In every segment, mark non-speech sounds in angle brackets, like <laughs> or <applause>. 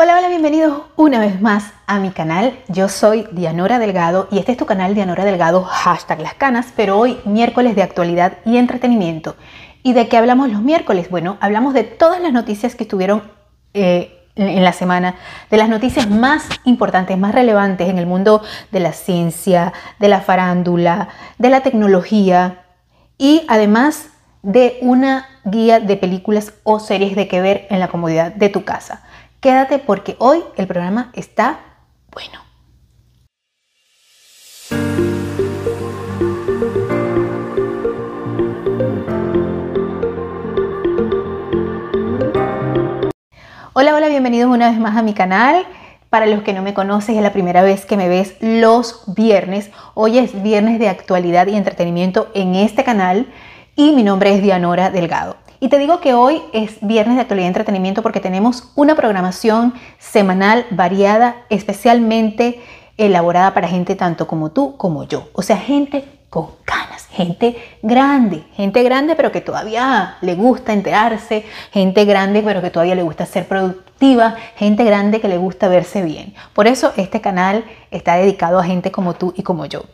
Hola, hola, bienvenidos una vez más a mi canal. Yo soy Dianora Delgado y este es tu canal Dianora Delgado, hashtag las canas, pero hoy miércoles de actualidad y entretenimiento. ¿Y de qué hablamos los miércoles? Bueno, hablamos de todas las noticias que estuvieron eh, en la semana, de las noticias más importantes, más relevantes en el mundo de la ciencia, de la farándula, de la tecnología y además de una guía de películas o series de que ver en la comodidad de tu casa. Quédate porque hoy el programa está bueno. Hola, hola, bienvenidos una vez más a mi canal. Para los que no me conoces, es la primera vez que me ves los viernes. Hoy es viernes de actualidad y entretenimiento en este canal y mi nombre es Dianora Delgado. Y te digo que hoy es viernes de actualidad y entretenimiento porque tenemos una programación semanal variada, especialmente elaborada para gente tanto como tú como yo. O sea, gente con ganas, gente grande, gente grande pero que todavía le gusta enterarse, gente grande pero que todavía le gusta ser productiva, gente grande que le gusta verse bien. Por eso este canal está dedicado a gente como tú y como yo.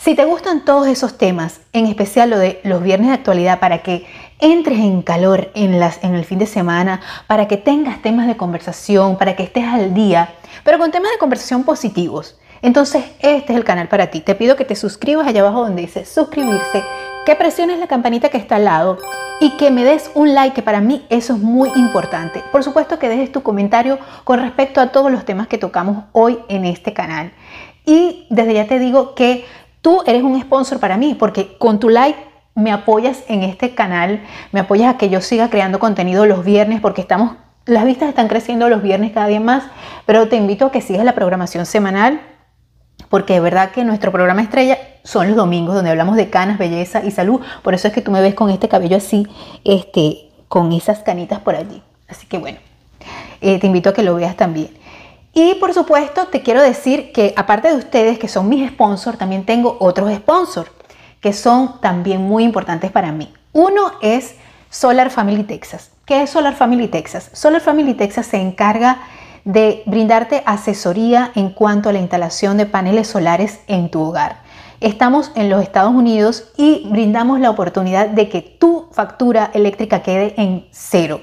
Si te gustan todos esos temas, en especial lo de los viernes de actualidad, para que entres en calor en, el fin de semana, para que tengas temas de conversación, para que estés al día, pero con temas de conversación positivos, entonces este es el canal para ti. Te pido que te suscribas allá abajo donde dice suscribirse, que presiones la campanita que está al lado y que me des un like, que para mí eso es muy importante. Por supuesto que dejes tu comentario con respecto a todos los temas que tocamos hoy en este canal. Y desde ya te digo que Tú eres un sponsor para mí porque con tu like me apoyas en este canal, me apoyas a que yo siga creando contenido los viernes porque estamos, las vistas están creciendo los viernes cada día más, pero te invito a que sigas la programación semanal porque de verdad que nuestro programa estrella son los domingos donde hablamos de canas, belleza y salud. Por eso es que tú me ves con este cabello así, este, con esas canitas por allí. Así que bueno, eh, te invito a que lo veas también. Y por supuesto te quiero decir que aparte de ustedes que son mis sponsors, también tengo otros sponsors que son también muy importantes para mí. Uno es Solar Family Texas. ¿Qué es Solar Family Texas? Solar Family Texas se encarga de brindarte asesoría en cuanto a la instalación de paneles solares en tu hogar. Estamos en los Estados Unidos y brindamos la oportunidad de que tu factura eléctrica quede en cero.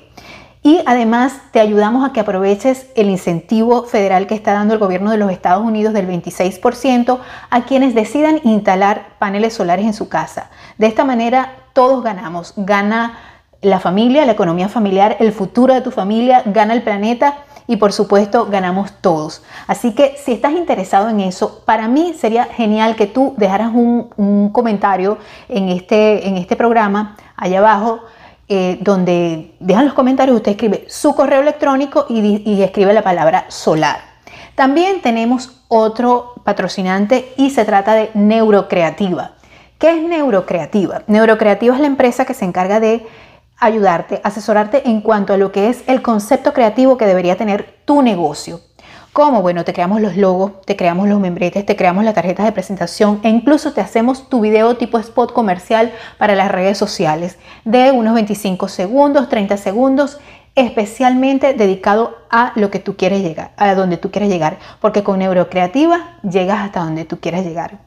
Y además te ayudamos a que aproveches el incentivo federal que está dando el gobierno de los Estados Unidos del 26% a quienes decidan instalar paneles solares en su casa. De esta manera todos ganamos. Gana la familia, la economía familiar, el futuro de tu familia, gana el planeta y por supuesto ganamos todos. Así que si estás interesado en eso, para mí sería genial que tú dejaras un, comentario en este, en este programa allá abajo eh, donde dejan los comentarios, usted escribe su correo electrónico y, escribe la palabra solar. También tenemos otro patrocinante y se trata de Neurocreativa. ¿Qué es Neurocreativa? Neurocreativa es la empresa que se encarga de ayudarte, asesorarte en cuanto a lo que es el concepto creativo que debería tener tu negocio. ¿Cómo? Bueno, te creamos los logos, te creamos los membretes, te creamos las tarjetas de presentación e incluso te hacemos tu video tipo spot comercial para las redes sociales de unos 25 segundos, 30 segundos, especialmente dedicado a lo que tú quieres llegar, a donde tú quieres llegar, porque con Neurocreativa llegas hasta donde tú quieras llegar.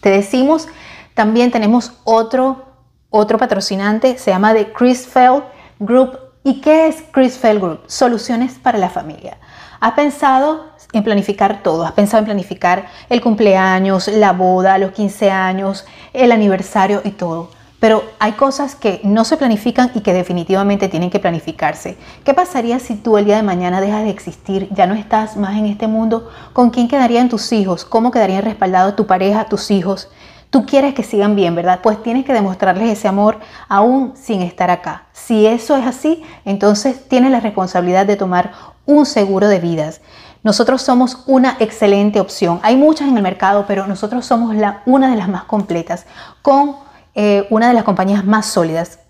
Te decimos, también tenemos otro, otro patrocinante, se llama The Chris Fell Group. ¿Y qué es Chris Fell Group? Soluciones para la familia. Has pensado en planificar todo, has pensado en planificar el cumpleaños, la boda, los 15 años, el aniversario y todo. Pero hay cosas que no se planifican y que definitivamente tienen que planificarse. ¿Qué pasaría si tú el día de mañana dejas de existir, ya no estás más en este mundo? ¿Con quién quedarían tus hijos? ¿Cómo quedarían respaldados tu pareja, tus hijos? Tú quieres que sigan bien, ¿verdad? Pues tienes que demostrarles ese amor aún sin estar acá. Si eso es así, entonces tienes la responsabilidad de tomar un seguro de vidas. Nosotros somos una excelente opción. Hay muchas en el mercado, pero nosotros somos la, una de las más completas, con eh, una de las compañías más sólidas.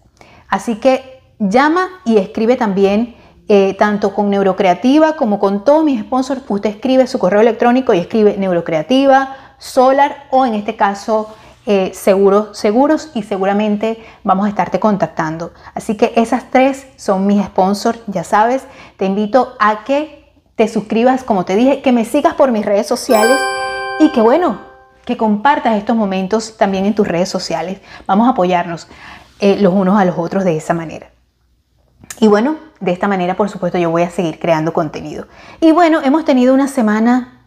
Así que llama y escribe también, eh, tanto con Neurocreativa como con todos mis sponsors. Usted escribe su correo electrónico y escribe Neurocreativa, Solar o en este caso eh, seguros, seguros y seguramente vamos a estarte contactando. Así que esas tres son mis sponsors, ya sabes. Te invito a que te suscribas, como te dije, que me sigas por mis redes sociales y que bueno, que compartas estos momentos también en tus redes sociales. Vamos a apoyarnos eh, los unos a los otros de esa manera. Y bueno, de esta manera, por supuesto, yo voy a seguir creando contenido. Y bueno, hemos tenido una semana,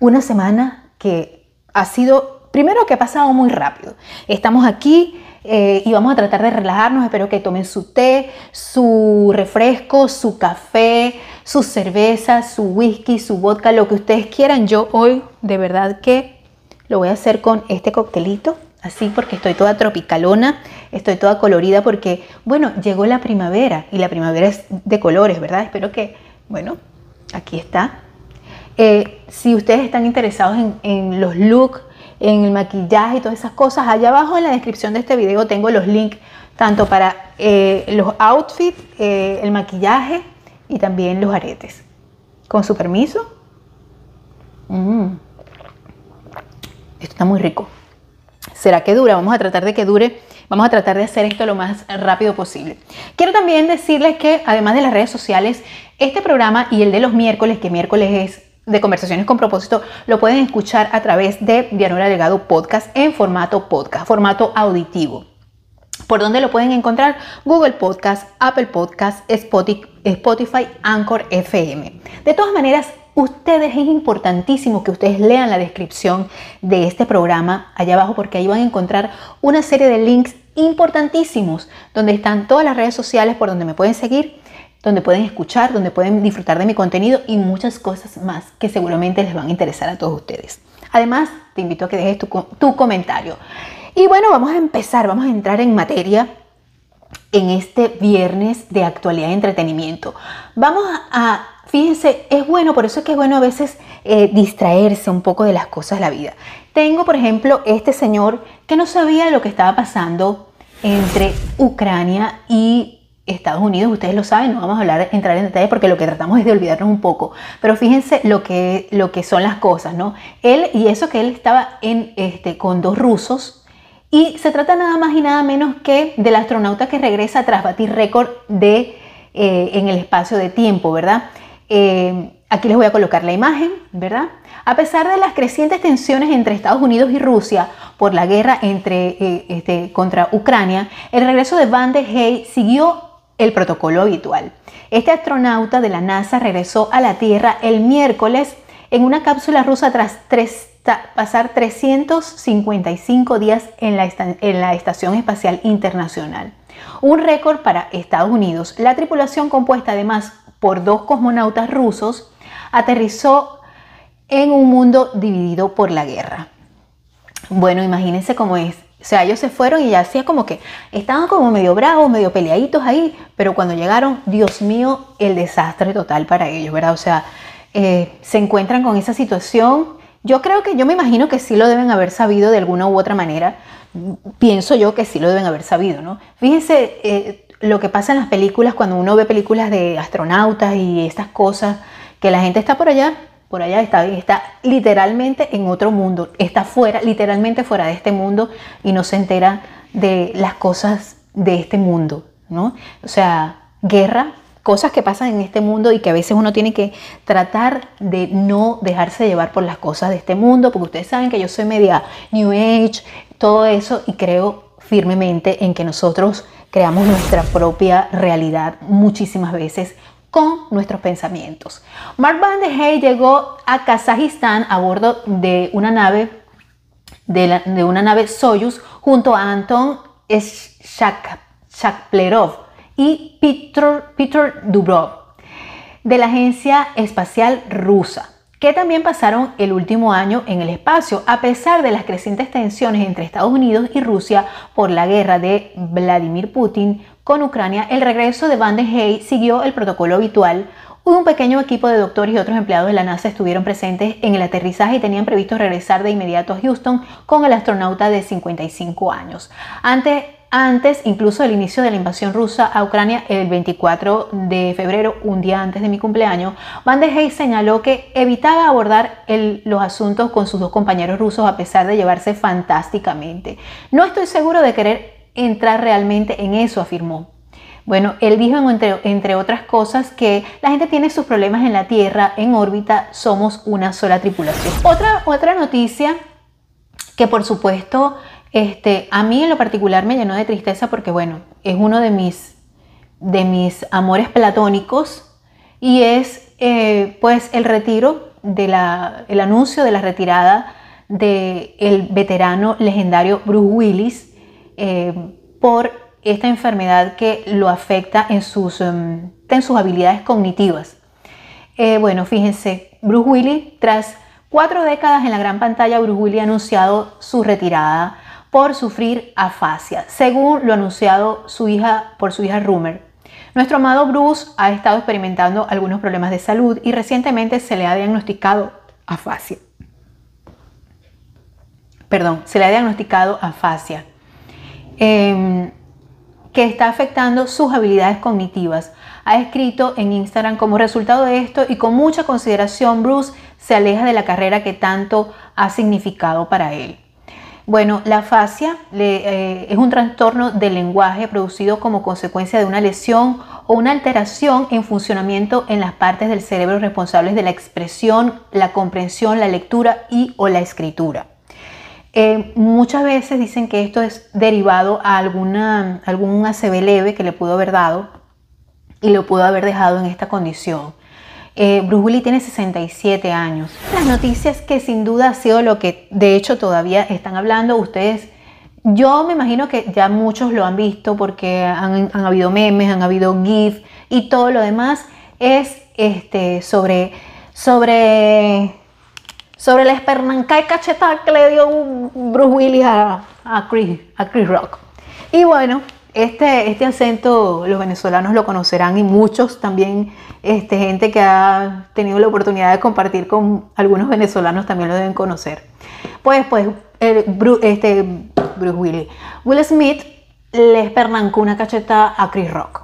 una semana que ha sido, primero que ha pasado muy rápido. Estamos aquí eh, y vamos a tratar de relajarnos. Espero que tomen su té, su refresco, su café, su cerveza, su whisky, su vodka, lo que ustedes quieran. Yo hoy de verdad que lo voy a hacer con este coctelito así porque estoy toda tropicalona, estoy toda colorida porque, bueno, llegó la primavera y la primavera es de colores, ¿verdad? Espero que, bueno, aquí está. Eh, si ustedes están interesados en, los looks, en el maquillaje y todas esas cosas, allá abajo en la descripción de este video tengo los links tanto para eh, los outfits, eh, el maquillaje y también los aretes. Con su permiso. Mm. Esto está muy rico. ¿Será que dura? Vamos a tratar de que dure. Vamos a tratar de hacer esto lo más rápido posible. Quiero también decirles que además de las redes sociales, este programa y el de los miércoles, que miércoles es de conversaciones con propósito, lo pueden escuchar a través de Dianora Delgado Podcast en formato podcast, formato auditivo. ¿Por dónde lo pueden encontrar? Google Podcast, Apple Podcast, Spotify, Anchor FM. De todas maneras, ustedes es importantísimo que ustedes lean la descripción de este programa allá abajo porque ahí van a encontrar una serie de links importantísimos donde están todas las redes sociales por donde me pueden seguir, donde pueden escuchar, donde pueden disfrutar de mi contenido y muchas cosas más que seguramente les van a interesar a todos ustedes. Además, te invito a que dejes tu, tu comentario. Y bueno, vamos a empezar, vamos a entrar en materia en este viernes de actualidad y entretenimiento. Vamos a Fíjense, es bueno, por eso es que es bueno a veces eh, distraerse un poco de las cosas de la vida. Tengo, por ejemplo, este señor que no sabía lo que estaba pasando entre Ucrania y Estados Unidos, ustedes lo saben, no vamos a hablar, entrar en detalle porque lo que tratamos es de olvidarnos un poco, pero fíjense lo que, lo que son las cosas, ¿no? Él, y eso que él estaba en, este, con dos rusos, y se trata nada más y nada menos que del astronauta que regresa tras batir récord de, eh, en el espacio de tiempo, ¿verdad? Eh, aquí les voy a colocar la imagen, ¿verdad? A pesar de las crecientes tensiones entre Estados Unidos y Rusia por la guerra entre, eh, este, contra Ucrania, el regreso de Van de Hey siguió el protocolo habitual. Este astronauta de la NASA regresó a la Tierra el miércoles en una cápsula rusa tras pasar 355 días en la, en la Estación Espacial Internacional. Un récord para Estados Unidos. La tripulación compuesta además por dos cosmonautas rusos, aterrizó en un mundo dividido por la guerra. Bueno, imagínense cómo es. O sea, ellos se fueron y ya hacía como que estaban como medio bravos, medio peleaditos ahí, pero cuando llegaron, Dios mío, el desastre total para ellos, ¿verdad? O sea, eh, se encuentran con esa situación. Yo creo que, yo me imagino que sí lo deben haber sabido de alguna u otra manera. Pienso yo que sí lo deben haber sabido, ¿no? Fíjense, eh, lo que pasa en las películas, cuando uno ve películas de astronautas y estas cosas, que la gente está por allá, por allá está, está literalmente en otro mundo, está fuera, literalmente fuera de este mundo y no se entera de las cosas de este mundo, ¿no? O sea, guerra, cosas que pasan en este mundo y que a veces uno tiene que tratar de no dejarse llevar por las cosas de este mundo, porque ustedes saben que yo soy media New Age, todo eso, y creo firmemente en que nosotros creamos nuestra propia realidad muchísimas veces con nuestros pensamientos. Mark Van de Hey llegó a Kazajistán a bordo de una nave de, una nave Soyuz junto a Anton Shakplerov y Peter, Peter Dubrov de la Agencia Espacial Rusa que también pasaron el último año en el espacio, a pesar de las crecientes tensiones entre Estados Unidos y Rusia por la guerra de Vladimir Putin con Ucrania, el regreso de Van de Hey siguió el protocolo habitual. Un pequeño equipo de doctores y otros empleados de la NASA estuvieron presentes en el aterrizaje y tenían previsto regresar de inmediato a Houston con el astronauta de 55 años. Antes antes incluso del inicio de la invasión rusa a Ucrania el 24 de febrero, un día antes de mi cumpleaños, Van de Hey señaló que evitaba abordar los asuntos con sus dos compañeros rusos a pesar de llevarse fantásticamente. No estoy seguro de querer entrar realmente en eso, afirmó. Bueno, él dijo entre, entre, otras cosas que la gente tiene sus problemas en la Tierra, en órbita, somos una sola tripulación. Otra, otra noticia que por supuesto este, a mí en lo particular me llenó de tristeza porque bueno, es uno de mis, de mis amores platónicos y es eh, pues el retiro de la, el anuncio de la retirada del el veterano legendario Bruce Willis eh, por esta enfermedad que lo afecta en sus, em, en sus habilidades cognitivas. Eh, bueno, fíjense, Bruce Willis, tras cuatro décadas en la gran pantalla, Bruce Willis ha anunciado su retirada por sufrir afasia, según lo anunciado su hija, por su hija Rumer. Nuestro amado Bruce ha estado experimentando algunos problemas de salud y recientemente se le ha diagnosticado afasia. Perdón, se le ha diagnosticado afasia, em, que está afectando sus habilidades cognitivas. Ha escrito en Instagram como resultado de esto y con mucha consideración Bruce se aleja de la carrera que tanto ha significado para él. Bueno, la afasia eh, es un trastorno del lenguaje producido como consecuencia de una lesión o una alteración en funcionamiento en las partes del cerebro responsables de la expresión, la comprensión, la lectura y o la escritura. Eh, muchas veces dicen que esto es derivado a alguna, algún ACV leve que le pudo haber dado y lo pudo haber dejado en esta condición. Eh, Bruce Willis tiene 67 años. Las noticias que sin duda ha sido lo que de hecho todavía están hablando ustedes. Yo me imagino que ya muchos lo han visto porque han, habido memes, han habido GIF y todo lo demás es este, sobre, sobre, sobre la espernancada y cachetada que le dio Bruce Willis a, Chris, a Chris Rock. Y bueno, este, este acento los venezolanos lo conocerán y muchos también, este, gente que ha tenido la oportunidad de compartir con algunos venezolanos también lo deben conocer. Pues, pues, este, Bruce Willis. Will Smith le espernancó una cacheta a Chris Rock.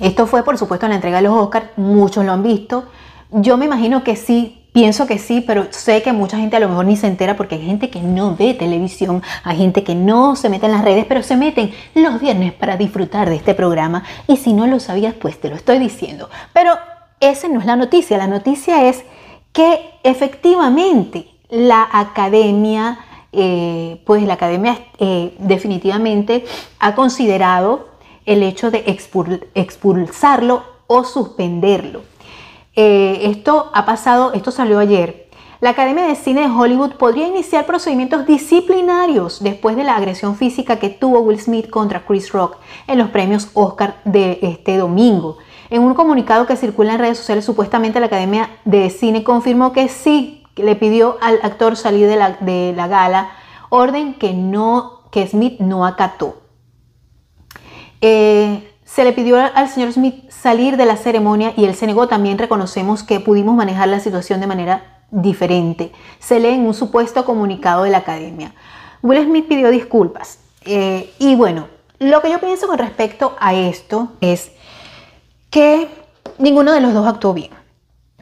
Esto fue, por supuesto, en la entrega de los Oscars, muchos lo han visto. Yo me imagino que sí Pienso que sí, pero sé que mucha gente a lo mejor ni se entera porque hay gente que no ve televisión, hay gente que no se mete en las redes, pero se meten los viernes para disfrutar de este programa. Y si no lo sabías, pues te lo estoy diciendo. Pero esa no es la noticia. La noticia es que efectivamente la academia, eh, pues la academia eh, definitivamente ha considerado el hecho de expulsarlo o suspenderlo. Eh, esto ha pasado, esto salió ayer. La Academia de Cine de Hollywood podría iniciar procedimientos disciplinarios después de la agresión física que tuvo Will Smith contra Chris Rock en los premios Oscar de este domingo. En un comunicado que circula en redes sociales, supuestamente la Academia de Cine confirmó que sí le pidió al actor salir de la, gala, orden que, no, que Smith no acató. Eh, se le pidió al señor Smith salir de la ceremonia y él se negó. También reconocemos que pudimos manejar la situación de manera diferente. Se lee en un supuesto comunicado de la academia. Will Smith pidió disculpas. Eh, y bueno, lo que yo pienso con respecto a esto es que ninguno de los dos actuó bien.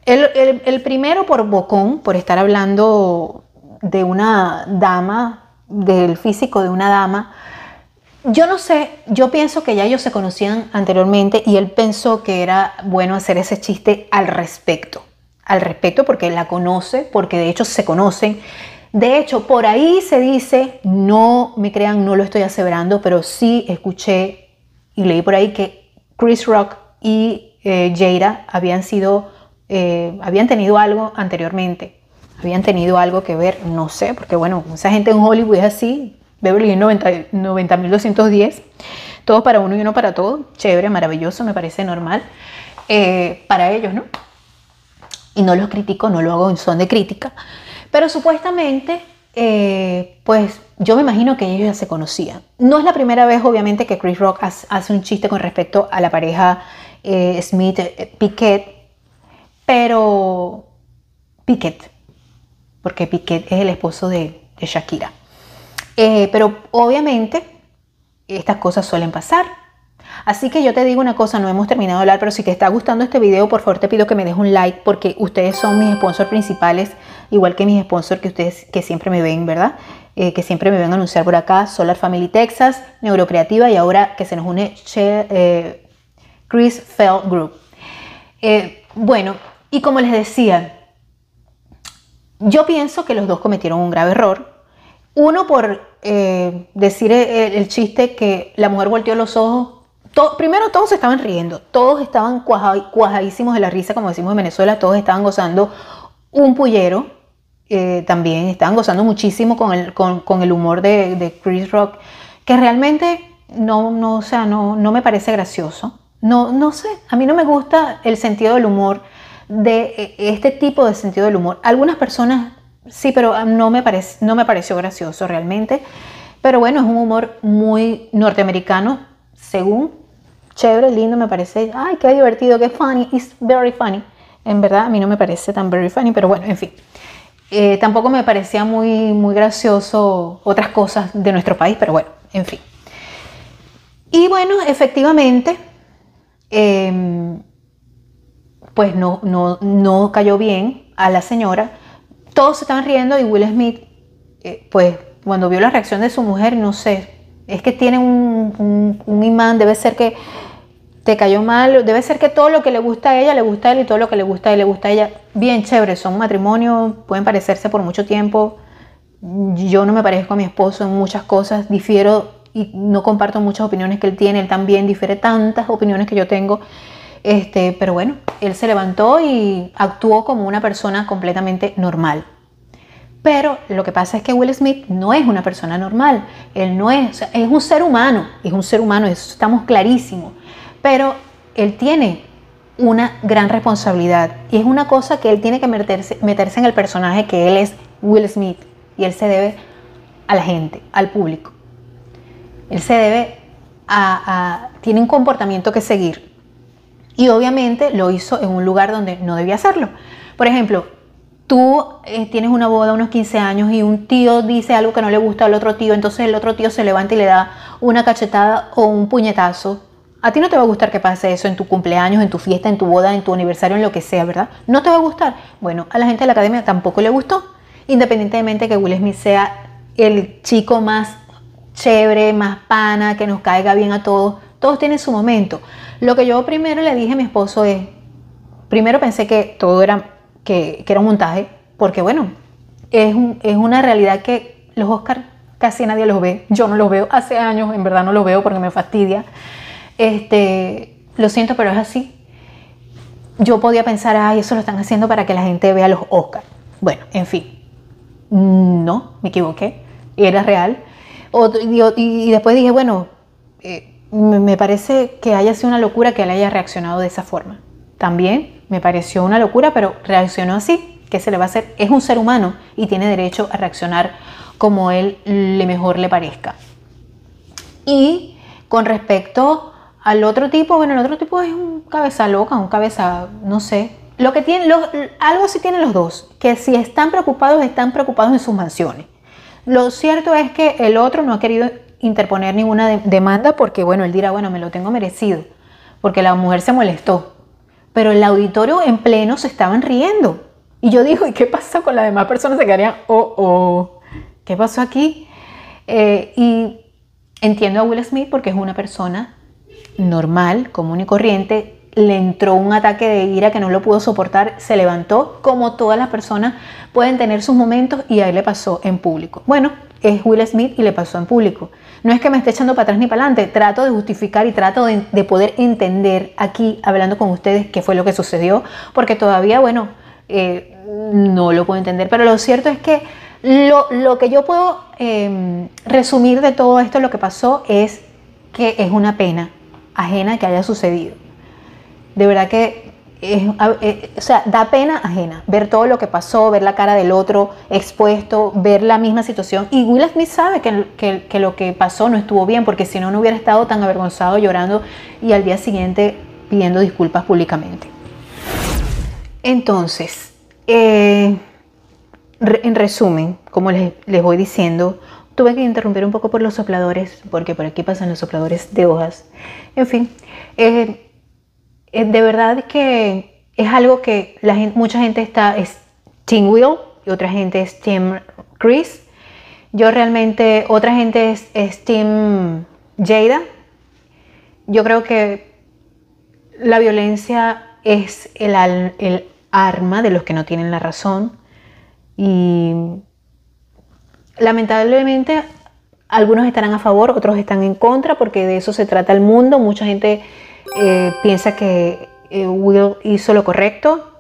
El, el primero por bocón, por estar hablando de una dama, del físico de una dama, yo no sé, yo pienso que ya ellos se conocían anteriormente y él pensó que era bueno hacer ese chiste al respecto. Al respecto porque la conoce, porque de hecho se conocen. De hecho, por ahí se dice, no me crean, no lo estoy aseverando, pero sí escuché y leí por ahí que Chris Rock y eh, Jada habían sido, eh, habían tenido algo anteriormente. Habían tenido algo que ver, no sé, porque bueno, esa gente en Hollywood es así, Beverly Hills 90.210. todo para uno y uno para todo. Chévere, maravilloso, me parece normal. Eh, para ellos, ¿no? Y no los critico, no lo hago en son de crítica. Pero supuestamente, eh, pues yo me imagino que ellos ya se conocían. No es la primera vez, obviamente, que Chris Rock hace un chiste con respecto a la pareja eh, Smith-Piquet, pero Piquet, porque Piquet es el esposo de Shakira. Eh, pero obviamente estas cosas suelen pasar. Así que yo te digo una cosa, no hemos terminado de hablar, pero si te está gustando este video, por favor te pido que me des un like porque ustedes son mis sponsors principales, igual que mis sponsors que ustedes que siempre me ven, ¿verdad? eh, que siempre me ven a anunciar por acá, Solar Family Texas, Neurocreativa y ahora que se nos une eh, Chris Fell Group. Bueno, y como les decía, yo pienso que los dos cometieron un grave error. Uno por decir el, chiste que la mujer volteó los ojos. primero todos estaban riendo, todos estaban cuajadísimos de la risa, como decimos en Venezuela, todos estaban gozando un pullero eh, también estaban gozando muchísimo con el, humor de, Chris Rock, que realmente no, o sea, no me parece gracioso. No, no sé, a mí no me gusta el sentido del humor, de e, este tipo de sentido del humor. Algunas personas sí, pero no me, parece, no me pareció gracioso realmente. Pero bueno, es un humor muy norteamericano, según. Chévere, lindo, me parece. Ay, qué divertido, qué funny. It's very funny. En verdad, a mí no me parece tan very funny, pero bueno, en fin. Eh, tampoco me parecía muy, muy gracioso otras cosas de nuestro país, pero bueno, en fin. Y bueno, efectivamente, em, pues no, no, no, cayó bien a la señora. Todos se estaban riendo y Will Smith, eh, pues cuando vio la reacción de su mujer, no sé, es que tiene un, un imán, debe ser que te cayó mal, debe ser que todo lo que le gusta a ella le gusta a él y todo lo que le gusta a él le gusta a ella. Bien chévere, son matrimonios, pueden parecerse por mucho tiempo. Yo no me parezco a mi esposo en muchas cosas, difiero y no comparto muchas opiniones que él tiene, él también difiere tantas opiniones que yo tengo. Este, pero bueno, él se levantó y actuó como una persona completamente normal. Pero lo que pasa es que Will Smith no es una persona normal, él no es, es un ser humano, es un ser humano, eso estamos clarísimos pero él tiene una gran responsabilidad y es una cosa que él tiene que meterse, meterse en el personaje que él es Will Smith y él se debe a la gente, al público. Él se debe a, tiene un comportamiento que seguir y obviamente lo hizo en un lugar donde no debía hacerlo. Por ejemplo, tú eh, tienes una boda unos 15 años y un tío dice algo que no le gusta al otro tío, entonces el otro tío se levanta y le da una cachetada o un puñetazo a ti no te va a gustar que pase eso en tu cumpleaños, en tu fiesta, en tu boda, en tu aniversario, en lo que sea, ¿verdad? No te va a gustar. Bueno, a la gente de la academia tampoco le gustó, independientemente que Will Smith sea el chico más chévere, más pana, que nos caiga bien a todos. Todos tienen su momento. Lo que yo primero le dije a mi esposo es, primero pensé que todo era, que, era un montaje, porque bueno, es, una realidad que los Oscars casi nadie los ve. Yo no los veo, hace años en verdad no los veo porque me fastidia. Este, lo siento, pero es así. Yo podía pensar, ay, eso lo están haciendo para que la gente vea los Oscars. Bueno, en fin. No, me equivoqué. Era real. Y, después dije, bueno, eh, me parece que haya sido una locura que él haya reaccionado de esa forma. También me pareció una locura, pero reaccionó así. ¿Qué se le va a hacer? Es un ser humano y tiene derecho a reaccionar como él le mejor le parezca. Y con respecto al otro tipo, bueno, el otro tipo es un cabeza loca, un cabeza, no sé. Lo que tiene, algo sí tienen los dos, que si están preocupados, están preocupados en sus mansiones. Lo cierto es que el otro no ha querido interponer ninguna demanda porque, bueno, él dirá, bueno, me lo tengo merecido, porque la mujer se molestó. Pero el auditorio en pleno se estaban riendo. Y yo digo, ¿y qué pasa con las demás personas? Se quedarían, oh, oh, ¿qué pasó aquí? Eh, y entiendo a Will Smith porque es una persona normal, común y corriente, le entró un ataque de ira que no lo pudo soportar, se levantó, como todas las personas pueden tener sus momentos y a él le pasó en público. Bueno, es Will Smith y le pasó en público. No es que me esté echando para atrás ni para adelante, trato de justificar y trato de, poder entender aquí, hablando con ustedes, qué fue lo que sucedió, porque todavía, bueno, eh, no lo puedo entender, pero lo cierto es que lo, que yo puedo em, resumir de todo esto, lo que pasó, es que es una pena ajena que haya sucedido. De verdad que eh, o sea, da pena ajena ver todo lo que pasó, ver la cara del otro expuesto, ver la misma situación. Y Will Smith sabe que, que, lo que pasó no estuvo bien, porque si no, no hubiera estado tan avergonzado llorando y al día siguiente pidiendo disculpas públicamente. Entonces, eh, en resumen, como les, les voy diciendo, Tuve que interrumpir un poco por los sopladores, porque por aquí pasan los sopladores de hojas. En fin, eh, de verdad que es algo que mucha gente está, es Team Will y otra gente es Team Chris. Yo realmente, otra gente es, es Team Jada. Yo creo que la violencia es el, el arma de los que no tienen la razón y lamentablemente algunos estarán a favor, otros están en contra porque de eso se trata el mundo. Mucha gente eh, piensa que eh, Will hizo lo correcto.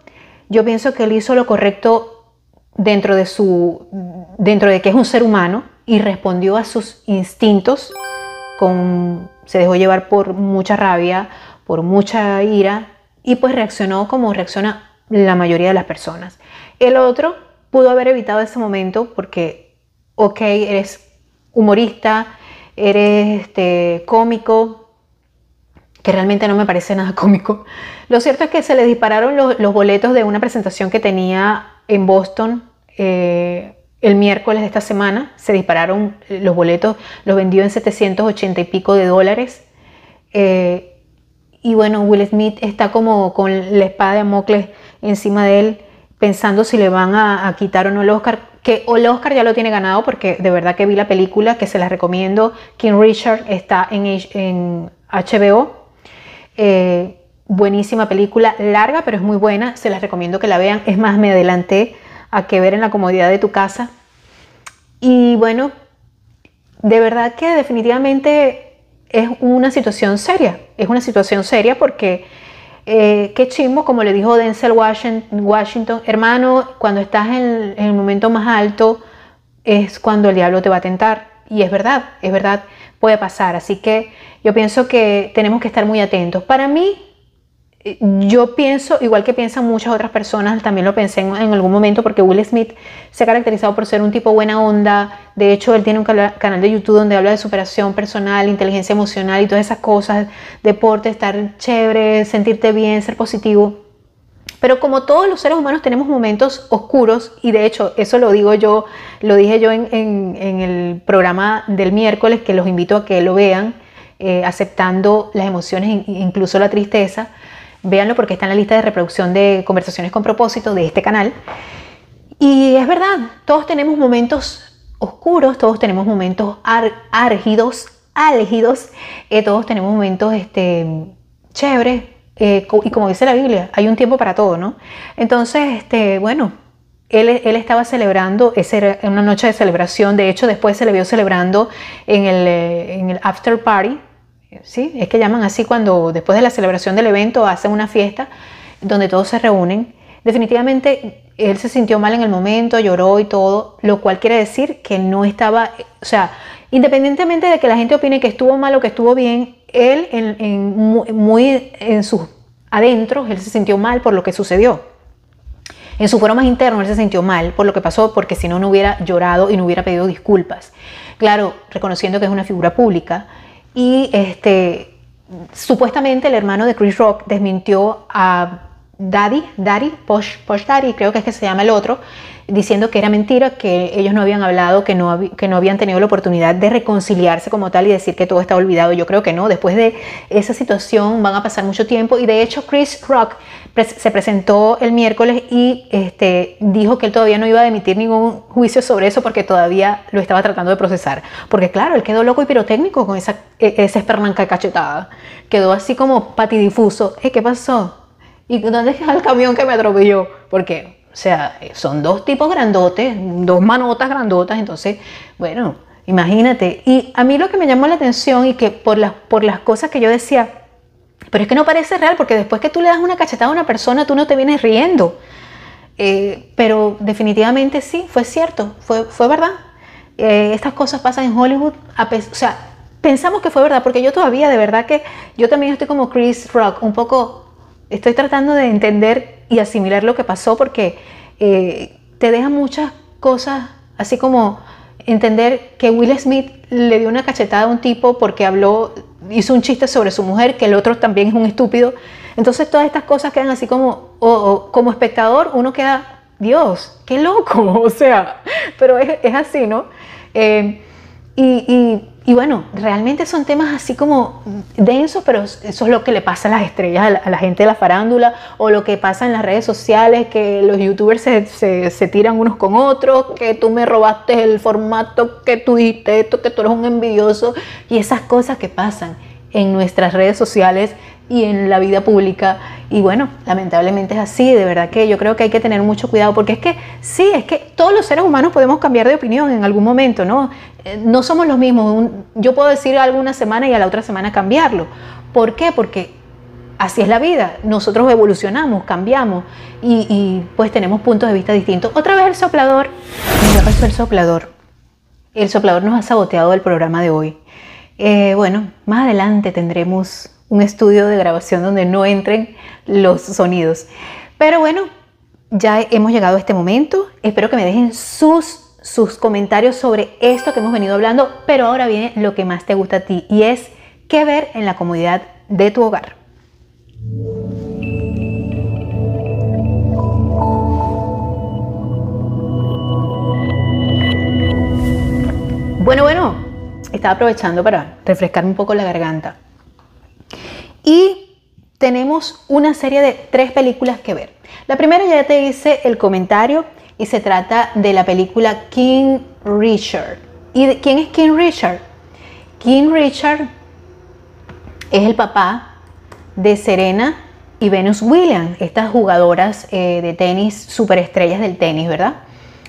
Yo pienso que él hizo lo correcto dentro de su dentro de que es un ser humano y respondió a sus instintos con se dejó llevar por mucha rabia, por mucha ira y pues reaccionó como reacciona la mayoría de las personas. El otro pudo haber evitado ese momento porque ok, eres humorista, eres este, cómico, que realmente no me parece nada <laughs> cómico. Lo cierto es que se le dispararon los boletos de una presentación que tenía en Boston eh, el miércoles de esta semana. Se dispararon los boletos, los vendió en 780 y pico de dólares. Eh, y bueno, Will Smith está como con la espada de Mocles encima de él, pensando si le van a, quitar o no el Oscar. Que el Oscar ya lo tiene ganado porque de verdad que vi la película, que se la recomiendo. King Richard está en, en HBO. Eh, buenísima película, larga, pero es muy buena. Se las recomiendo que la vean. Es más, me adelanté a que ver en la comodidad de tu casa. Y bueno, de verdad que definitivamente es una situación seria. Es una situación seria porque eh, qué chimbo, como le dijo Denzel Washington, hermano, cuando estás en, en el momento más alto es cuando el diablo te va a tentar. Y es verdad, es verdad, puede pasar. Así que yo pienso que tenemos que estar muy atentos. Para mí, yo pienso, igual que piensan muchas otras personas, también lo pensé en, algún momento, porque Will Smith se ha caracterizado por ser un tipo buena onda. De hecho, él tiene un canal de YouTube donde habla de superación personal, inteligencia emocional y todas esas cosas, deporte, estar chévere, sentirte bien, ser positivo. Pero como todos los seres humanos tenemos momentos oscuros, y de hecho eso lo digo yo, lo dije yo en, el programa del miércoles, que los invito a que lo vean, eh, aceptando las emociones, incluso la tristeza Véanlo porque está en la lista de reproducción de conversaciones con propósito de este canal. Y es verdad, todos tenemos momentos oscuros, todos tenemos momentos árgidos, álgidos, eh, todos tenemos momentos este, chéveres. Eh, y como dice la Biblia, hay un tiempo para todo, ¿no? Entonces, este, bueno, él, estaba celebrando, esa era una noche de celebración, de hecho después se le vio celebrando en el, eh, en el after party, ¿sí? Es que llaman así cuando después de la celebración del evento hacen una fiesta donde todos se reúnen. Definitivamente él se sintió mal en el momento, lloró y todo, lo cual quiere decir que no estaba, o sea, independientemente de que la gente opine que estuvo mal o que estuvo bien, él en, muy en sus adentros, él se sintió mal por lo que sucedió. En su foro más interno él se sintió mal por lo que pasó, porque si no, no hubiera llorado y no hubiera pedido disculpas. Claro, reconociendo que es una figura pública, y este, supuestamente el hermano de Chris Rock desmintió a Daddy, Daddy, Posh, Posh Daddy, creo que es que se llama el otro, diciendo que era mentira, que ellos no habían hablado, que no, que no habían tenido la oportunidad de reconciliarse como tal y decir que todo está olvidado. Yo creo que no, después de esa situación van a pasar mucho tiempo y de hecho Chris Rock se presentó el miércoles y este, dijo que él todavía no iba a emitir ningún juicio sobre eso porque todavía lo estaba tratando de procesar. Porque claro, él quedó loco y pirotécnico con esa, e, esa cachetada. Quedó así como patidifuso. ¿Eh, ¿Qué pasó? ¿Y dónde está el camión que me atropelló? Porque o sea, son dos tipos grandotes, dos manotas grandotas, entonces, bueno, imagínate. Y a mí lo que me llamó la atención y que por las, por las cosas que yo decía, pero es que no parece real, porque después que tú le das una cachetada a una persona, tú no te vienes riendo. Eh, pero definitivamente sí, fue cierto, fue, fue verdad. Eh, estas cosas pasan en Hollywood, o sea, pensamos que fue verdad, porque yo todavía, de verdad que yo también estoy como Chris Rock, un poco, estoy tratando de entender y asimilar lo que pasó porque eh, te deja muchas cosas, así como entender que Will Smith le dio una cachetada a un tipo porque habló, hizo un chiste sobre su mujer, que el otro también es un estúpido. Entonces todas estas cosas quedan así como, o, como espectador uno queda, Dios, qué loco, <laughs> o sea, pero es, así, ¿no? Eh, y, bueno, realmente son temas así como densos, pero eso es lo que le pasa a las estrellas, a la, gente de la farándula, o lo que pasa en las redes sociales, que los youtubers se, se, tiran unos con otros, que tú me robaste el formato, que tú dijiste esto, que tú eres un envidioso, y esas cosas que pasan en nuestras redes sociales y en la vida pública. Y bueno, lamentablemente es así, de verdad que yo creo que hay que tener mucho cuidado, porque es que sí, es que todos los seres humanos podemos cambiar de opinión en algún momento, ¿no? Eh, no somos los mismos. Yo puedo decir algo una semana y a la otra semana cambiarlo. ¿Por qué? Porque así es la vida. Nosotros evolucionamos, cambiamos y, pues tenemos puntos de vista distintos. Otra vez el soplador. Me pasó el soplador. El soplador nos ha saboteado el programa de hoy. Eh, bueno, más adelante tendremos un estudio de grabación donde no entren los sonidos. Pero bueno, ya hemos llegado a este momento. Espero que me dejen sus, sus comentarios sobre esto que hemos venido hablando, pero ahora viene lo que más te gusta a ti y es qué ver en la comodidad de tu hogar. Bueno, bueno, estaba aprovechando para refrescarme un poco la garganta. Y tenemos una serie de tres películas que ver. La primera ya te hice el comentario y se trata de la película King Richard. ¿Y quién es King Richard? King Richard es el papá de Serena y Venus Williams, estas jugadoras eh, de tenis, superestrellas del tenis, ¿verdad?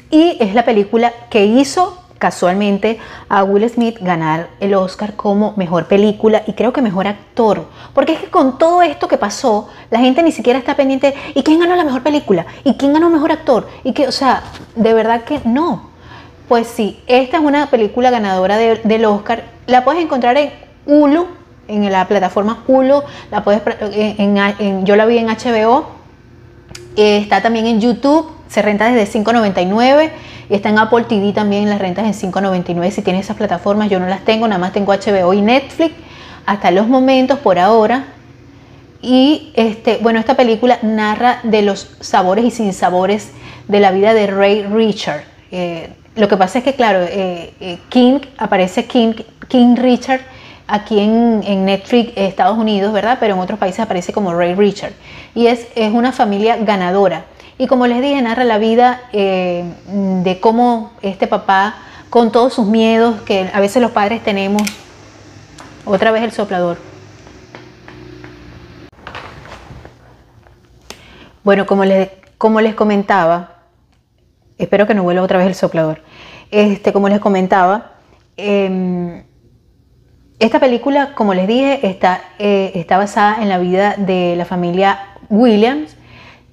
Y es la película que hizo casualmente a Will Smith ganar el Oscar como mejor película y creo que mejor actor. Porque es que con todo esto que pasó, la gente ni siquiera está pendiente, ¿y quién ganó la mejor película? ¿Y quién ganó mejor actor? Y que, o sea, de verdad que no. Pues sí, esta es una película ganadora del Oscar. La puedes encontrar en Hulu, en la plataforma Hulu. La puedes, en, yo la vi en HBO. Eh, está también en YouTube. Se renta desde 5.99 y está en Apple TV también las rentas en 5.99 si tienes esas plataformas. Yo no las tengo, nada más tengo HBO y Netflix hasta los momentos por ahora. Y este, bueno, esta película narra de los sabores y sinsabores de la vida de Ray Richard. Eh, lo que pasa es que, claro, eh, eh, King, aparece King, King Richard aquí en, en, Netflix, Estados Unidos, ¿verdad? Pero en otros países aparece como Ray Richard. Y es, es una familia ganadora. Y como les dije, narra la vida eh, de cómo este papá, con todos sus miedos que a veces los padres tenemos, otra vez el soplador. Bueno, como les, como les comentaba, espero que no vuelva otra vez el soplador. Este, como les comentaba, em, esta película, como les dije, está, eh, está basada en la vida de la familia Williams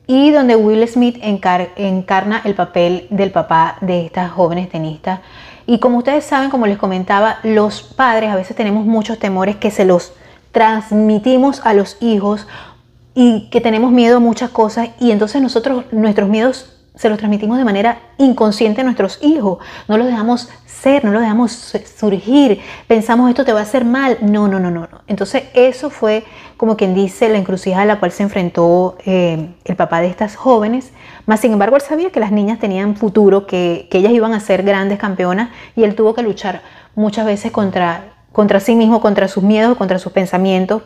y donde Will Smith encarna el papel del papá de estas jóvenes tenistas. Y como ustedes saben, como les comentaba, los padres a veces tenemos muchos temores que se los transmitimos a los hijos y que tenemos miedo a muchas cosas y entonces nosotros nuestros miedos se los transmitimos de manera inconsciente a nuestros hijos, no los dejamos ser, no los dejamos surgir, pensamos esto te va a hacer mal, no, no, no, no. Entonces eso fue como quien dice la encrucijada a la cual se enfrentó eh, el papá de estas jóvenes, más sin embargo él sabía que las niñas tenían futuro, que, que ellas iban a ser grandes campeonas y él tuvo que luchar muchas veces contra, contra sí mismo, contra sus miedos, contra sus pensamientos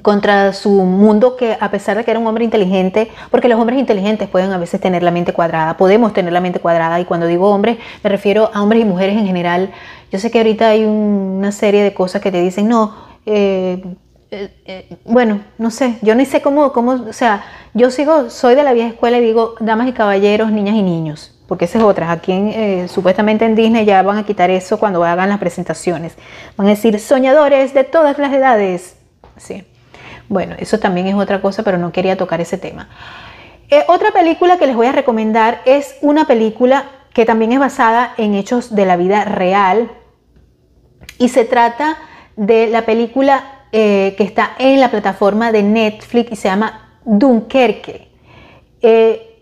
contra su mundo que a pesar de que era un hombre inteligente, porque los hombres inteligentes pueden a veces tener la mente cuadrada, podemos tener la mente cuadrada y cuando digo hombres me refiero a hombres y mujeres en general. Yo sé que ahorita hay una serie de cosas que te dicen, no, eh, eh, eh, bueno, no sé, yo ni sé cómo, cómo, o sea, yo sigo, soy de la vieja escuela y digo damas y caballeros, niñas y niños, porque esa es otra. Aquí en, supuestamente en Disney ya van a quitar eso cuando hagan las presentaciones. Van a decir soñadores de todas las edades. Sí. Bueno, eso también es otra cosa, pero no quería tocar ese tema. Eh, otra película que les voy a recomendar es una película que también es basada en hechos de la vida real y se trata de la película eh, que está en la plataforma de Netflix y se llama Dunkerque. Eh,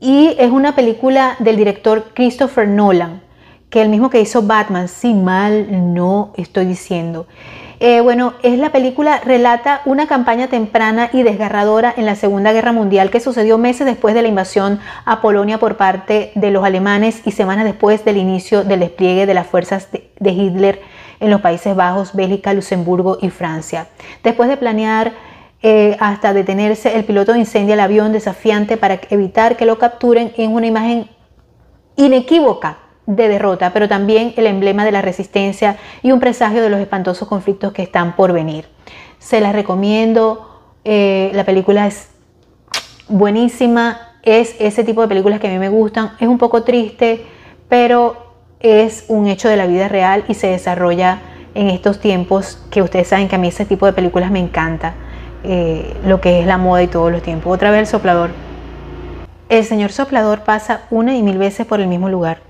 y es una película del director Christopher Nolan, que el mismo que hizo Batman, si mal no estoy diciendo. Eh, bueno, es la película relata una campaña temprana y desgarradora en la Segunda Guerra Mundial que sucedió meses después de la invasión a Polonia por parte de los alemanes y semanas después del inicio del despliegue de las fuerzas de Hitler en los Países Bajos, Bélgica, Luxemburgo y Francia. Después de planear eh, hasta detenerse, el piloto incendia el avión desafiante para evitar que lo capturen en una imagen inequívoca de derrota, pero también el emblema de la resistencia y un presagio de los espantosos conflictos que están por venir. Se las recomiendo, eh, la película es buenísima, es ese tipo de películas que a mí me gustan, es un poco triste, pero es un hecho de la vida real y se desarrolla en estos tiempos que ustedes saben que a mí ese tipo de películas me encanta, eh, lo que es la moda y todos los tiempos. Otra vez el soplador. El señor soplador pasa una y mil veces por el mismo lugar,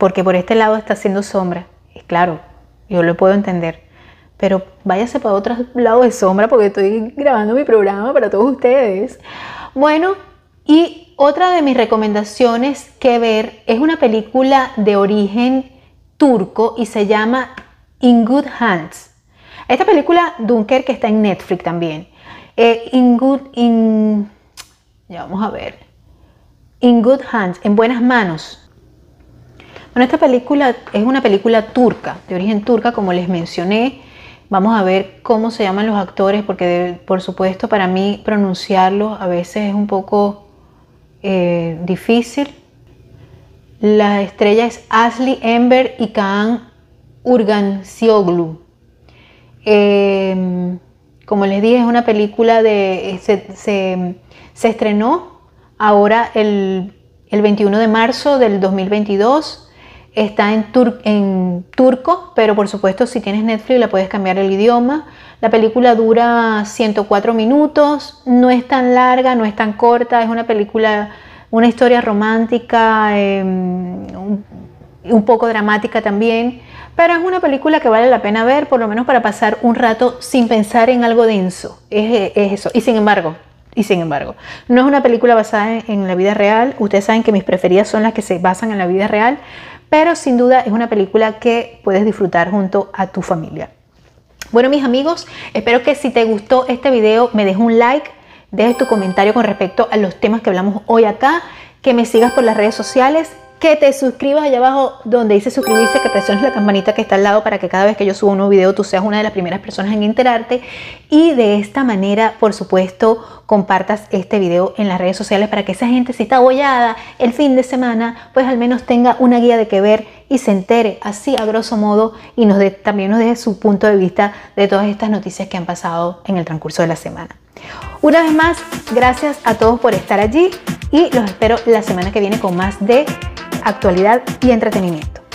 porque por este lado está haciendo sombra. Es claro, yo lo puedo entender, pero váyase para otro lado de sombra porque estoy grabando mi programa para todos ustedes. Bueno, y otra de mis recomendaciones que ver es una película de origen turco y se llama In Good Hands. Esta película Dunker que está en Netflix también. Eh, in Good, in, ya vamos a ver. In Good Hands, en buenas manos. Bueno, esta película es una película turca, de origen turca, como les mencioné. Vamos a ver cómo se llaman los actores, porque por supuesto para mí pronunciarlos a veces es un poco eh, difícil. La estrella es Ashley Ember y Kaan Urgancioglu. Eh, como les dije, es una película de. Se, estrenó ahora el, 21 de marzo del 2022. Está en, turco, pero por supuesto, si tienes Netflix, la puedes cambiar el idioma. La película dura 104 minutos, no es tan larga, no es tan corta, es una película, una historia romántica, em, un, poco dramática también, pero es una película que vale la pena ver, por lo menos para pasar un rato sin pensar en algo denso. Es, eso. Y sin embargo, y sin embargo, no es una película basada en, la vida real. Ustedes saben que mis preferidas son las que se basan en la vida real, pero sin duda es una película que puedes disfrutar junto a tu familia. Bueno mis amigos, espero que si te gustó este video me dejes un like, dejes tu comentario con respecto a los temas que hablamos hoy acá, que me sigas por las redes sociales que te suscribas allá abajo donde dice suscribirse, que presiones la campanita que está al lado para que cada vez que yo suba un nuevo video tú seas una de las primeras personas en enterarte y de esta manera, por supuesto, compartas este video en las redes sociales para que esa gente si está abollada el fin de semana, pues al menos tenga una guía de qué ver y se entere así a grosso modo y nos también nos deje su punto de vista de todas estas noticias que han pasado en el transcurso de la semana. Una vez más, gracias a todos por estar allí y los espero la semana que viene con más de actualidad y entretenimiento.